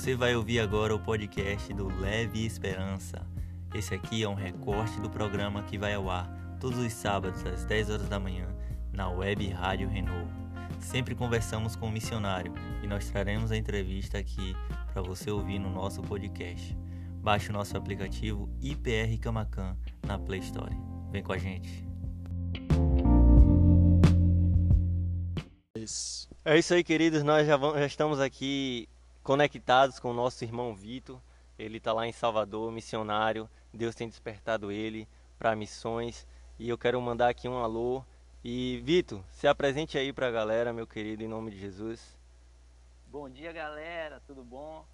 Você vai ouvir agora o podcast do Leve Esperança. Esse aqui é um recorte do programa que vai ao ar todos os sábados às 10 horas da manhã na web Rádio Renovo. Sempre conversamos com o um missionário e nós traremos a entrevista aqui para você ouvir no nosso podcast. Baixe o nosso aplicativo IPR Camacan na Play Store. Vem com a gente. É isso aí, queridos. Nós já, vamos, já estamos aqui conectados com o nosso irmão Vitor. Ele está lá em Salvador, missionário. Deus tem despertado ele para missões. E eu quero mandar aqui um alô. E Vitor, se apresente aí para a galera, meu querido, em nome de Jesus. Bom dia, galera. Tudo bom?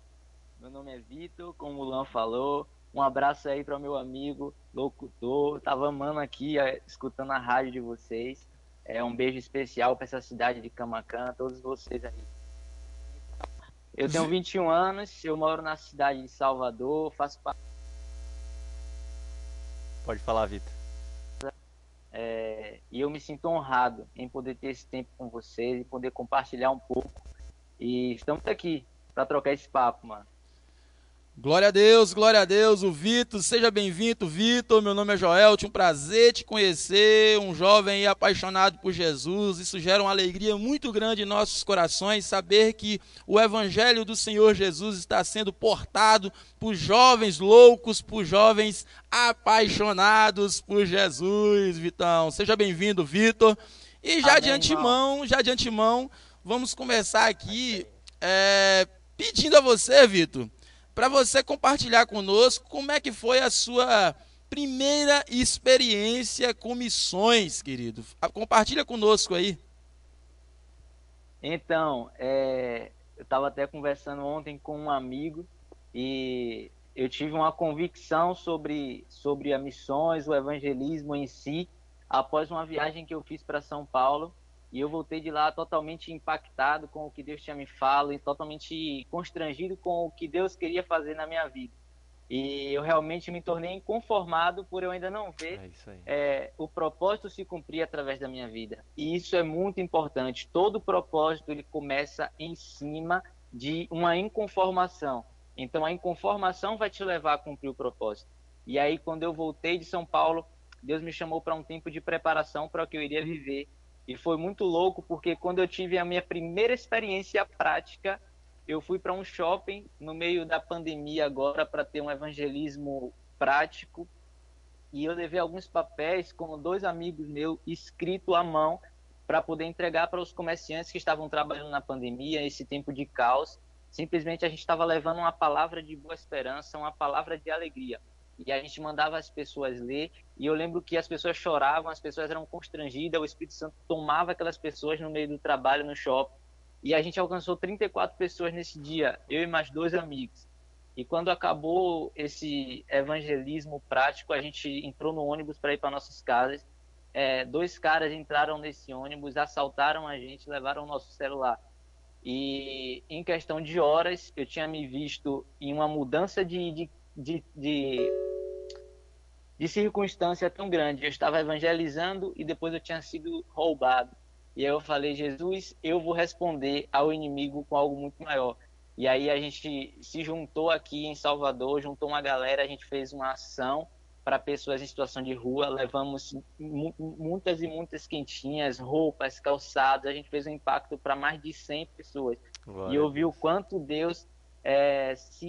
Meu nome é Vitor, como o Lan falou. Um abraço aí para o meu amigo locutor. Tava amando aqui, escutando a rádio de vocês. É um beijo especial para essa cidade de Camacan, todos vocês aí. Eu tenho 21 anos, eu moro na cidade de Salvador, faço parte. Pode falar, Vitor. É, e eu me sinto honrado em poder ter esse tempo com vocês e poder compartilhar um pouco. E estamos aqui para trocar esse papo, mano. Glória a Deus, glória a Deus, o Vitor, seja bem-vindo, Vitor. Meu nome é Joel, tinha um prazer te conhecer, um jovem apaixonado por Jesus. Isso gera uma alegria muito grande em nossos corações, saber que o Evangelho do Senhor Jesus está sendo portado por jovens loucos, por jovens apaixonados por Jesus, Vitão. Seja bem-vindo, Vitor. E já Amém, de antemão, irmão. já de antemão, vamos começar aqui é, pedindo a você, Vitor para você compartilhar conosco como é que foi a sua primeira experiência com missões, querido. Compartilha conosco aí. Então, é, eu estava até conversando ontem com um amigo e eu tive uma convicção sobre, sobre as missões, o evangelismo em si, após uma viagem que eu fiz para São Paulo e eu voltei de lá totalmente impactado com o que Deus tinha me falado e totalmente constrangido com o que Deus queria fazer na minha vida. E eu realmente me tornei inconformado por eu ainda não ver é é, o propósito se cumprir através da minha vida. E isso é muito importante. Todo propósito ele começa em cima de uma inconformação. Então a inconformação vai te levar a cumprir o propósito. E aí quando eu voltei de São Paulo, Deus me chamou para um tempo de preparação para o que eu iria viver e foi muito louco porque quando eu tive a minha primeira experiência prática, eu fui para um shopping no meio da pandemia agora para ter um evangelismo prático. E eu levei alguns papéis com dois amigos meus escrito à mão para poder entregar para os comerciantes que estavam trabalhando na pandemia, esse tempo de caos. Simplesmente a gente estava levando uma palavra de boa esperança, uma palavra de alegria e a gente mandava as pessoas ler, e eu lembro que as pessoas choravam, as pessoas eram constrangidas, o Espírito Santo tomava aquelas pessoas no meio do trabalho no shopping, e a gente alcançou 34 pessoas nesse dia, eu e mais dois amigos. E quando acabou esse evangelismo prático, a gente entrou no ônibus para ir para nossas casas. É, dois caras entraram nesse ônibus, assaltaram a gente, levaram o nosso celular. E em questão de horas, eu tinha me visto em uma mudança de, de, de, de de circunstância tão grande. Eu estava evangelizando e depois eu tinha sido roubado. E aí eu falei, Jesus, eu vou responder ao inimigo com algo muito maior. E aí a gente se juntou aqui em Salvador, juntou uma galera, a gente fez uma ação para pessoas em situação de rua, levamos muitas e muitas quentinhas, roupas, calçados, a gente fez um impacto para mais de 100 pessoas. Glória. E eu vi o quanto Deus é, se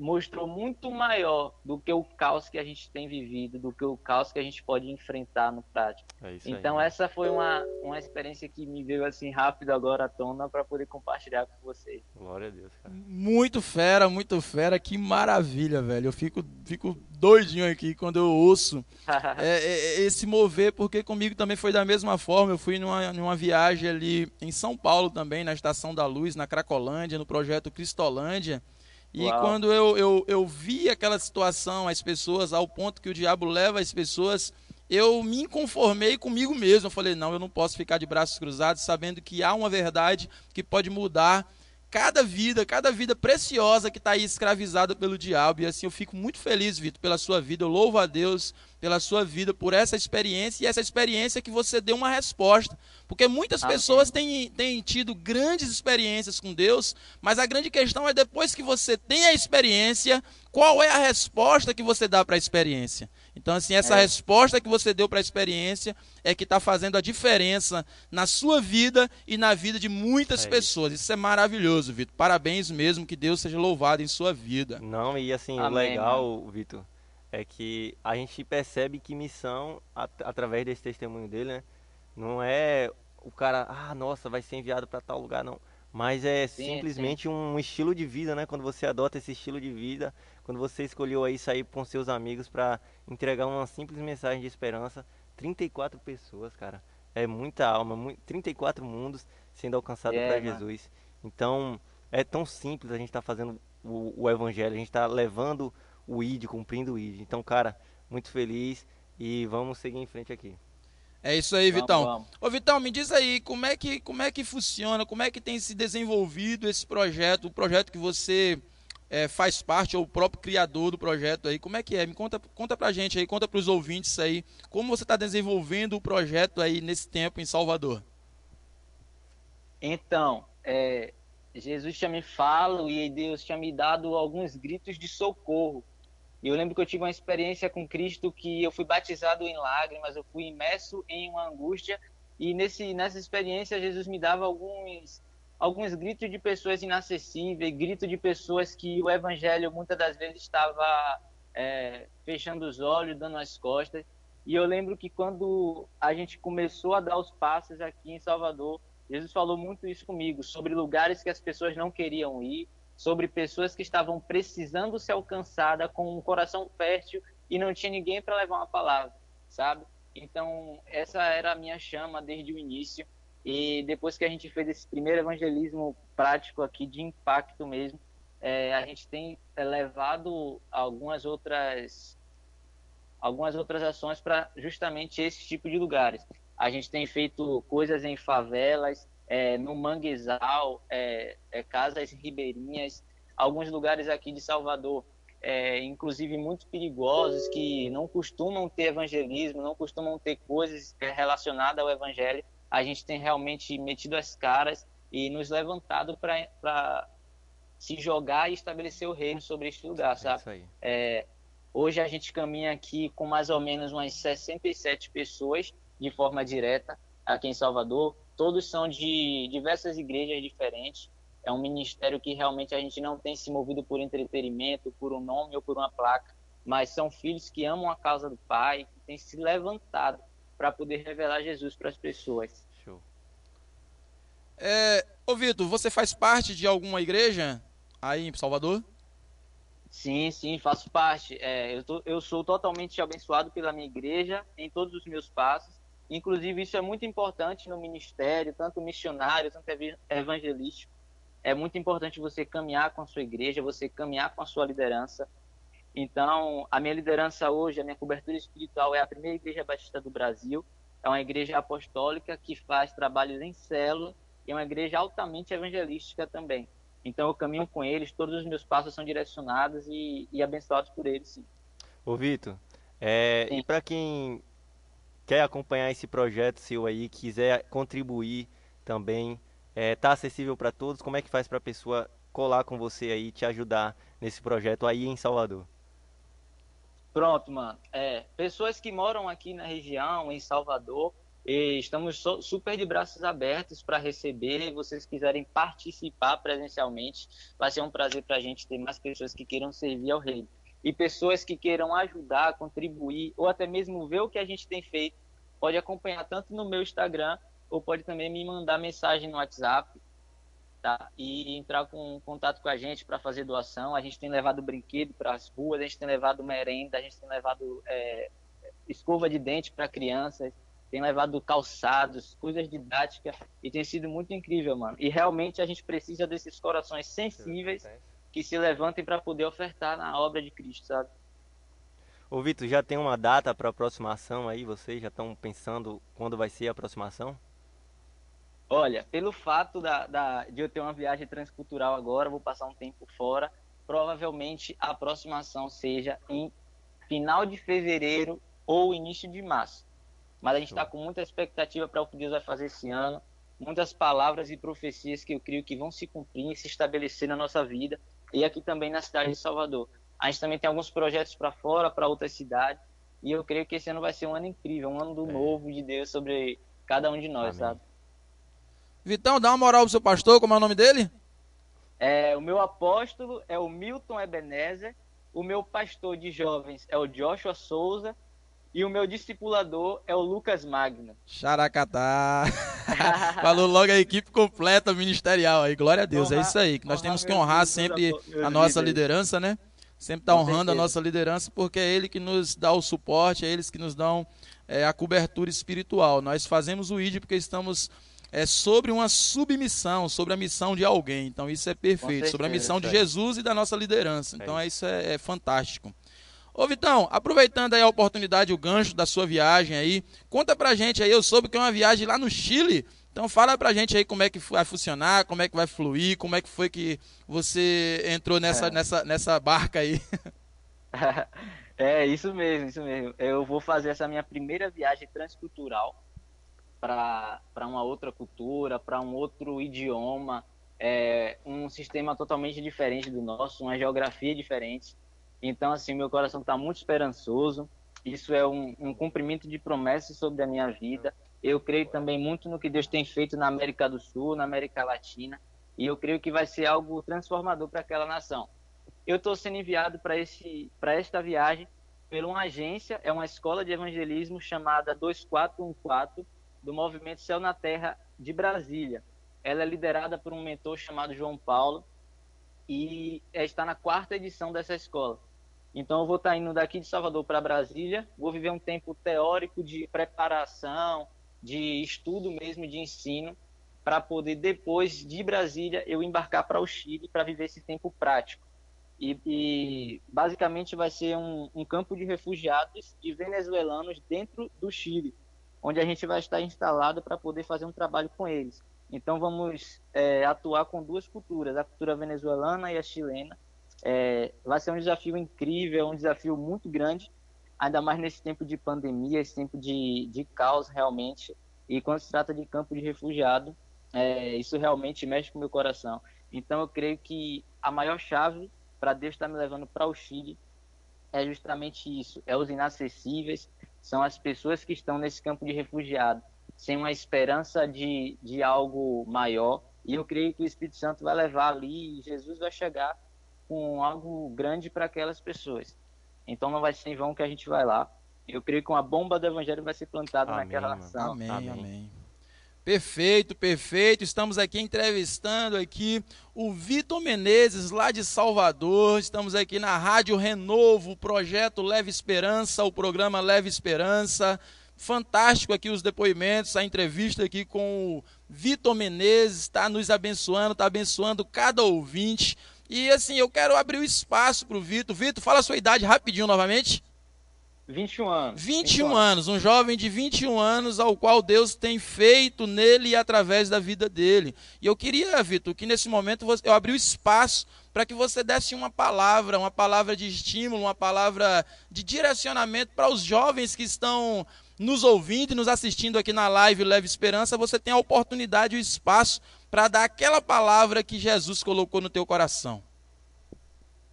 mostrou muito maior do que o caos que a gente tem vivido, do que o caos que a gente pode enfrentar no prático. É então aí. essa foi uma, uma experiência que me veio assim rápido agora à tona para poder compartilhar com vocês. Glória a Deus, cara. Muito fera, muito fera, que maravilha, velho. Eu fico, fico doidinho aqui quando eu ouço é, é, é, esse mover, porque comigo também foi da mesma forma. Eu fui numa, numa viagem ali em São Paulo também, na Estação da Luz, na Cracolândia, no projeto Cristolândia. E Uau. quando eu, eu, eu vi aquela situação, as pessoas, ao ponto que o diabo leva as pessoas, eu me conformei comigo mesmo. Eu falei, não, eu não posso ficar de braços cruzados, sabendo que há uma verdade que pode mudar cada vida, cada vida preciosa que está aí escravizada pelo diabo. E assim, eu fico muito feliz, Vitor, pela sua vida. Eu louvo a Deus pela sua vida, por essa experiência e essa experiência que você deu uma resposta. Porque muitas Amém. pessoas têm, têm tido grandes experiências com Deus, mas a grande questão é depois que você tem a experiência, qual é a resposta que você dá para a experiência? Então, assim, essa é. resposta que você deu para a experiência é que está fazendo a diferença na sua vida e na vida de muitas é pessoas. Isso. é maravilhoso, Vitor. Parabéns mesmo, que Deus seja louvado em sua vida. Não, e assim, o legal, Vitor, é que a gente percebe que missão, at através desse testemunho dele, né, não é o cara, ah, nossa, vai ser enviado para tal lugar, não. Mas é sim, simplesmente sim. um estilo de vida, né? Quando você adota esse estilo de vida, quando você escolheu aí sair com seus amigos para entregar uma simples mensagem de esperança, 34 pessoas, cara. É muita alma, 34 mundos sendo alcançados é, para Jesus. Então, é tão simples a gente estar tá fazendo o, o evangelho, a gente está levando o ID, cumprindo o ID. Então, cara, muito feliz e vamos seguir em frente aqui. É isso aí, vamos, Vitão. Vamos. Ô, Vitão, me diz aí, como é, que, como é que funciona, como é que tem se desenvolvido esse projeto, o projeto que você é, faz parte, ou o próprio criador do projeto aí, como é que é? Me conta, conta pra gente aí, conta pros ouvintes aí, como você está desenvolvendo o projeto aí nesse tempo em Salvador. Então, é, Jesus tinha me falado e Deus tinha me dado alguns gritos de socorro e eu lembro que eu tive uma experiência com Cristo que eu fui batizado em lágrimas, eu fui imerso em uma angústia e nesse nessa experiência Jesus me dava alguns alguns gritos de pessoas inacessíveis, gritos de pessoas que o evangelho muitas das vezes estava é, fechando os olhos, dando as costas. E eu lembro que quando a gente começou a dar os passos aqui em Salvador, Jesus falou muito isso comigo, sobre lugares que as pessoas não queriam ir, sobre pessoas que estavam precisando ser alcançadas com um coração fértil e não tinha ninguém para levar uma palavra, sabe? Então, essa era a minha chama desde o início. E depois que a gente fez esse primeiro evangelismo prático aqui, de impacto mesmo, é, a gente tem é, levado algumas outras algumas outras ações para justamente esse tipo de lugares. A gente tem feito coisas em favelas, é, no Manguezal, é, é, casas ribeirinhas, alguns lugares aqui de Salvador, é, inclusive muito perigosos, que não costumam ter evangelismo, não costumam ter coisas relacionadas ao evangelho. A gente tem realmente metido as caras e nos levantado para se jogar e estabelecer o reino sobre este lugar, é sabe? É, hoje a gente caminha aqui com mais ou menos umas 67 pessoas de forma direta aqui em Salvador todos são de diversas igrejas diferentes. É um ministério que realmente a gente não tem se movido por entretenimento, por um nome ou por uma placa, mas são filhos que amam a causa do Pai, que têm se levantado para poder revelar Jesus para as pessoas. Show. É, ô Vitor, você faz parte de alguma igreja aí em Salvador? Sim, sim, faço parte. É, eu, tô, eu sou totalmente abençoado pela minha igreja em todos os meus passos. Inclusive, isso é muito importante no ministério, tanto missionário, tanto evangelístico. É muito importante você caminhar com a sua igreja, você caminhar com a sua liderança. Então, a minha liderança hoje, a minha cobertura espiritual é a primeira igreja batista do Brasil. É uma igreja apostólica que faz trabalhos em célula e é uma igreja altamente evangelística também. Então, eu caminho com eles, todos os meus passos são direcionados e, e abençoados por eles, sim. Ô, Vitor, é, e para quem quer acompanhar esse projeto seu aí, quiser contribuir também, é, tá acessível para todos, como é que faz para a pessoa colar com você aí, te ajudar nesse projeto aí em Salvador? Pronto, mano. É, pessoas que moram aqui na região, em Salvador, estamos super de braços abertos para receber. Vocês quiserem participar presencialmente, vai ser um prazer para a gente ter mais pessoas que queiram servir ao rei e pessoas que queiram ajudar, contribuir ou até mesmo ver o que a gente tem feito, pode acompanhar tanto no meu Instagram ou pode também me mandar mensagem no WhatsApp, tá? E entrar com contato com a gente para fazer doação. A gente tem levado brinquedo para as ruas, a gente tem levado merenda, a gente tem levado é, escova de dente para crianças, tem levado calçados, coisas didáticas e tem sido muito incrível, mano. E realmente a gente precisa desses corações sensíveis que se levantem para poder ofertar na obra de Cristo, sabe? Ô Vitor, já tem uma data para aproximação aí? Vocês já estão pensando quando vai ser a aproximação? Olha, pelo fato da, da, de eu ter uma viagem transcultural agora, vou passar um tempo fora, provavelmente a aproximação seja em final de fevereiro ou início de março. Mas a gente está com muita expectativa para o que Deus vai fazer esse ano, muitas palavras e profecias que eu creio que vão se cumprir e se estabelecer na nossa vida, e aqui também na cidade de Salvador. A gente também tem alguns projetos para fora, para outras cidades, e eu creio que esse ano vai ser um ano incrível, um ano do é. novo de Deus sobre cada um de nós, Amém. sabe? Vitão, dá uma moral pro seu pastor, como é o nome dele? É, o meu apóstolo é o Milton Ebenezer, o meu pastor de jovens é o Joshua Souza e o meu discipulador é o Lucas Magno. Xaracatá. Falou logo a equipe completa ministerial aí. Glória a Deus, honrar, é isso aí. Que nós temos que honrar sempre a nossa liderança, né? Sempre tá honrando a nossa liderança, porque é ele que nos dá o suporte, é eles que nos dão é, a cobertura espiritual. Nós fazemos o ID porque estamos é sobre uma submissão, sobre a missão de alguém. Então isso é perfeito, certeza, sobre a missão de Jesus e da nossa liderança. Então é isso é, é fantástico. Ô Vitão, aproveitando aí a oportunidade, o gancho da sua viagem aí, conta pra gente aí, eu soube que é uma viagem lá no Chile, então fala pra gente aí como é que vai funcionar, como é que vai fluir, como é que foi que você entrou nessa, é. nessa, nessa barca aí. é, isso mesmo, isso mesmo. Eu vou fazer essa minha primeira viagem transcultural para uma outra cultura, para um outro idioma, é, um sistema totalmente diferente do nosso, uma geografia diferente. Então, assim, meu coração está muito esperançoso. Isso é um, um cumprimento de promessas sobre a minha vida. Eu creio também muito no que Deus tem feito na América do Sul, na América Latina, e eu creio que vai ser algo transformador para aquela nação. Eu estou sendo enviado para esse para esta viagem por uma agência, é uma escola de evangelismo chamada 2414 do movimento Céu na Terra de Brasília. Ela é liderada por um mentor chamado João Paulo e está na quarta edição dessa escola. Então eu vou estar indo daqui de Salvador para Brasília, vou viver um tempo teórico de preparação, de estudo mesmo, de ensino, para poder depois de Brasília eu embarcar para o Chile para viver esse tempo prático. E, e basicamente vai ser um, um campo de refugiados de venezuelanos dentro do Chile onde a gente vai estar instalado para poder fazer um trabalho com eles. Então vamos é, atuar com duas culturas, a cultura venezuelana e a chilena. É, vai ser um desafio incrível, um desafio muito grande, ainda mais nesse tempo de pandemia, esse tempo de, de caos realmente. E quando se trata de campo de refugiado, é, isso realmente mexe com o meu coração. Então eu creio que a maior chave para Deus estar me levando para o Chile é justamente isso: é os inacessíveis, são as pessoas que estão nesse campo de refugiado, sem uma esperança de, de algo maior. E eu creio que o Espírito Santo vai levar ali e Jesus vai chegar com algo grande para aquelas pessoas. Então não vai ser em vão que a gente vai lá. Eu creio que uma bomba do evangelho vai ser plantada amém, naquela nação. Amém, amém. amém. Perfeito, perfeito. Estamos aqui entrevistando aqui o Vitor Menezes, lá de Salvador. Estamos aqui na Rádio Renovo, o projeto Leve Esperança, o programa Leve Esperança. Fantástico aqui os depoimentos, a entrevista aqui com o Vitor Menezes, está nos abençoando, está abençoando cada ouvinte. E assim, eu quero abrir o espaço para o Vitor. Vitor, fala a sua idade rapidinho novamente. 21 anos. 21, 21 anos, um jovem de 21 anos ao qual Deus tem feito nele e através da vida dele. E eu queria, Vitor, que nesse momento eu abri o espaço para que você desse uma palavra, uma palavra de estímulo, uma palavra de direcionamento para os jovens que estão nos ouvindo e nos assistindo aqui na live Leve Esperança. Você tem a oportunidade e o espaço para dar aquela palavra que Jesus colocou no teu coração.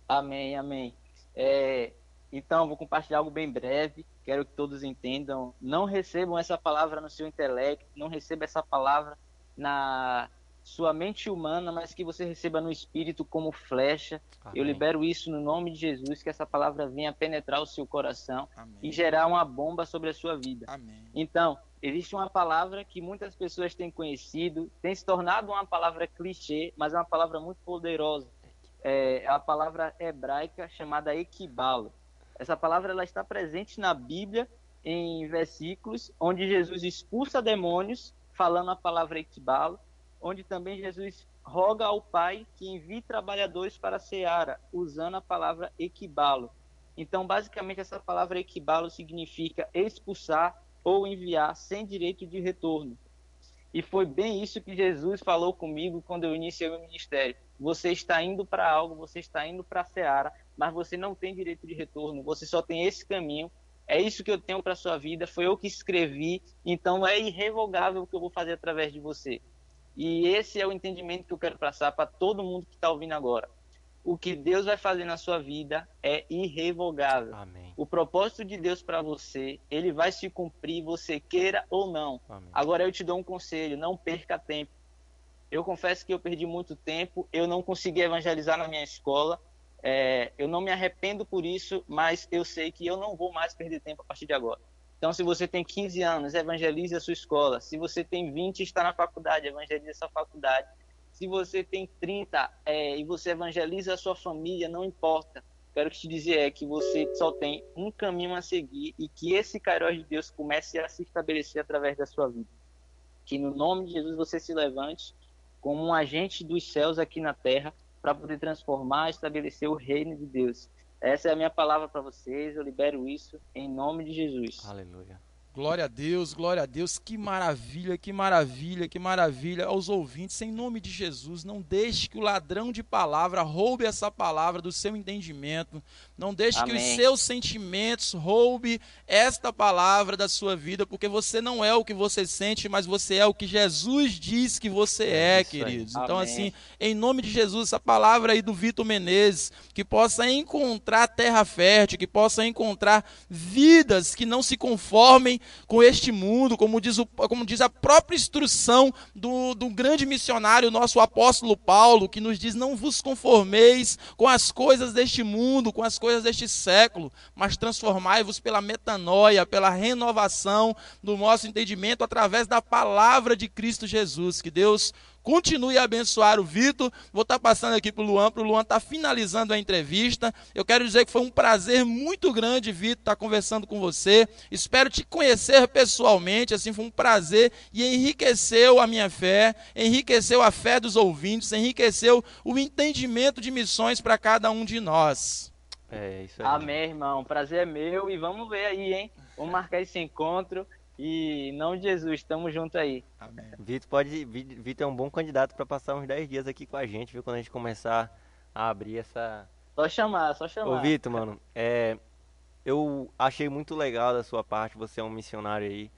Amém, amém. É, então, vou compartilhar algo bem breve, quero que todos entendam. Não recebam essa palavra no seu intelecto, não receba essa palavra na sua mente humana, mas que você receba no espírito como flecha. Amém. Eu libero isso no nome de Jesus, que essa palavra venha penetrar o seu coração Amém. e gerar uma bomba sobre a sua vida. Amém. Então, existe uma palavra que muitas pessoas têm conhecido, tem se tornado uma palavra clichê, mas é uma palavra muito poderosa. É, é a palavra hebraica chamada equibalo. Essa palavra ela está presente na Bíblia em versículos onde Jesus expulsa demônios, falando a palavra equibalo, onde também Jesus roga ao Pai que envie trabalhadores para a seara, usando a palavra equibalo. Então, basicamente, essa palavra equibalo significa expulsar ou enviar sem direito de retorno. E foi bem isso que Jesus falou comigo quando eu iniciei o ministério. Você está indo para algo, você está indo para a seara, mas você não tem direito de retorno, você só tem esse caminho. É isso que eu tenho para sua vida, foi eu que escrevi, então é irrevogável o que eu vou fazer através de você. E esse é o entendimento que eu quero passar para todo mundo que está ouvindo agora o que Deus vai fazer na sua vida é irrevogável. Amém. O propósito de Deus para você, ele vai se cumprir, você queira ou não. Amém. Agora eu te dou um conselho, não perca tempo. Eu confesso que eu perdi muito tempo, eu não consegui evangelizar na minha escola, é, eu não me arrependo por isso, mas eu sei que eu não vou mais perder tempo a partir de agora. Então, se você tem 15 anos, evangelize a sua escola. Se você tem 20 e está na faculdade, evangelize a sua faculdade se você tem 30 é, e você evangeliza a sua família, não importa. Quero te dizer é que você só tem um caminho a seguir e que esse Kairos de Deus comece a se estabelecer através da sua vida. Que no nome de Jesus você se levante como um agente dos céus aqui na terra para poder transformar, estabelecer o reino de Deus. Essa é a minha palavra para vocês. Eu libero isso em nome de Jesus. Aleluia. Glória a Deus, glória a Deus. Que maravilha, que maravilha, que maravilha. Aos ouvintes, em nome de Jesus, não deixe que o ladrão de palavra roube essa palavra do seu entendimento. Não deixe Amém. que os seus sentimentos roube esta palavra da sua vida, porque você não é o que você sente, mas você é o que Jesus diz que você é, É queridos. Então, assim, em nome de Jesus, essa palavra aí do Vitor Menezes, que possa encontrar terra fértil, que possa encontrar vidas que não se conformem com este mundo, como diz, o, como diz a própria instrução do, do grande missionário, nosso apóstolo Paulo, que nos diz: Não vos conformeis com as coisas deste mundo, com as coisas deste século, mas transformai-vos pela metanoia, pela renovação do nosso entendimento através da palavra de Cristo Jesus. Que Deus Continue a abençoar o Vitor. Vou estar passando aqui para o Luan, para o Luan estar finalizando a entrevista. Eu quero dizer que foi um prazer muito grande, Vitor, estar conversando com você. Espero te conhecer pessoalmente. Assim, foi um prazer e enriqueceu a minha fé, enriqueceu a fé dos ouvintes, enriqueceu o entendimento de missões para cada um de nós. É isso aí. Amém, irmão. Prazer é meu e vamos ver aí, hein? Vamos marcar esse encontro e em nome de Jesus, tamo junto aí. Amém. Vitor pode, Vi- Vitor é um bom candidato para passar uns 10 dias aqui com a gente, viu? Quando a gente começar a abrir essa. Só chamar, só chamar. Ô, Vitor, mano, é, eu achei muito legal da sua parte, você é um missionário aí.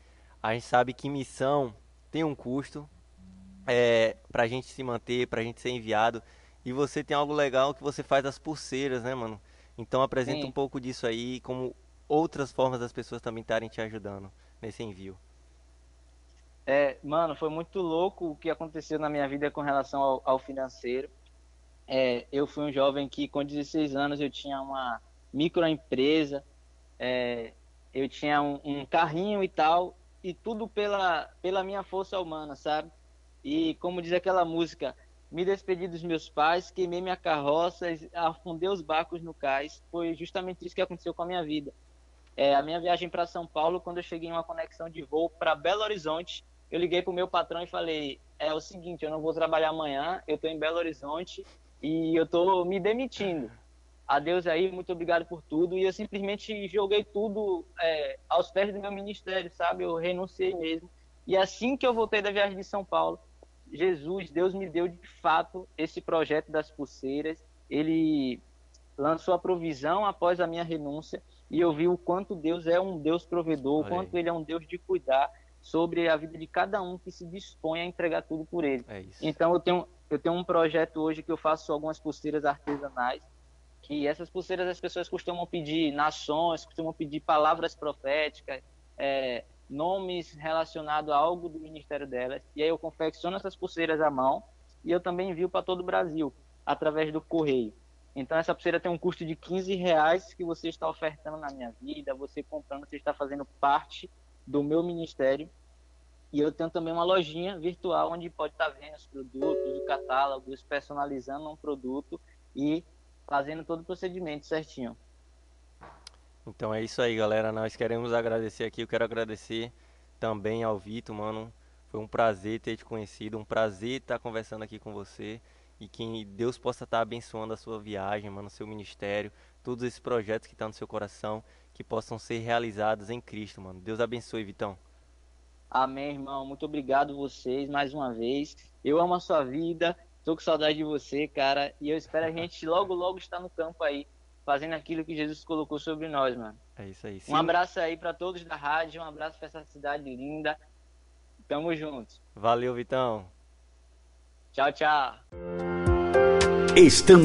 A gente sabe que missão tem um custo é, pra gente se manter, pra gente ser enviado. E você tem algo legal que você faz as pulseiras, né, mano? Então apresenta Sim. um pouco disso aí, como outras formas das pessoas também estarem te ajudando nesse envio. É, mano, foi muito louco o que aconteceu na minha vida com relação ao, ao financeiro. É, eu fui um jovem que, com 16 anos, eu tinha uma microempresa, é, eu tinha um, um carrinho e tal, e tudo pela, pela minha força humana, sabe? E como diz aquela música, me despedi dos meus pais, queimei minha carroça, afundei os barcos no cais. Foi justamente isso que aconteceu com a minha vida. É, a minha viagem para São Paulo, quando eu cheguei em uma conexão de voo para Belo Horizonte, eu liguei pro meu patrão e falei: é o seguinte, eu não vou trabalhar amanhã, eu tô em Belo Horizonte e eu tô me demitindo. Adeus aí, muito obrigado por tudo. E eu simplesmente joguei tudo é, aos pés do meu ministério, sabe? Eu renunciei mesmo. E assim que eu voltei da viagem de São Paulo, Jesus, Deus me deu de fato esse projeto das pulseiras. Ele lançou a provisão após a minha renúncia e eu vi o quanto Deus é um Deus provedor, o quanto Ele é um Deus de cuidar sobre a vida de cada um que se dispõe a entregar tudo por Ele. É. Então eu tenho, eu tenho um projeto hoje que eu faço algumas pulseiras artesanais, que essas pulseiras as pessoas costumam pedir nações, costumam pedir palavras proféticas, é, nomes relacionados a algo do ministério delas. E aí eu confecciono essas pulseiras à mão e eu também envio para todo o Brasil, através do correio. Então essa pulseira tem um custo de 15 reais que você está ofertando na minha vida, você comprando, você está fazendo parte do meu ministério. E eu tenho também uma lojinha virtual onde pode estar vendo os produtos, o catálogo, personalizando um produto e fazendo todo o procedimento certinho. Então é isso aí, galera. Nós queremos agradecer aqui. Eu quero agradecer também ao Vitor, mano. Foi um prazer ter te conhecido, um prazer estar conversando aqui com você. E que Deus possa estar abençoando a sua viagem, mano, seu ministério, todos esses projetos que estão no seu coração, que possam ser realizados em Cristo, mano. Deus abençoe, Vitão. Amém, irmão. Muito obrigado vocês mais uma vez. Eu amo a sua vida. Tô com saudade de você, cara. E eu espero a gente logo, logo estar no campo aí, fazendo aquilo que Jesus colocou sobre nós, mano. É isso aí. Um abraço aí para todos da rádio. Um abraço para essa cidade linda. Tamo juntos. Valeu, Vitão. Tchau, tchau. Estamos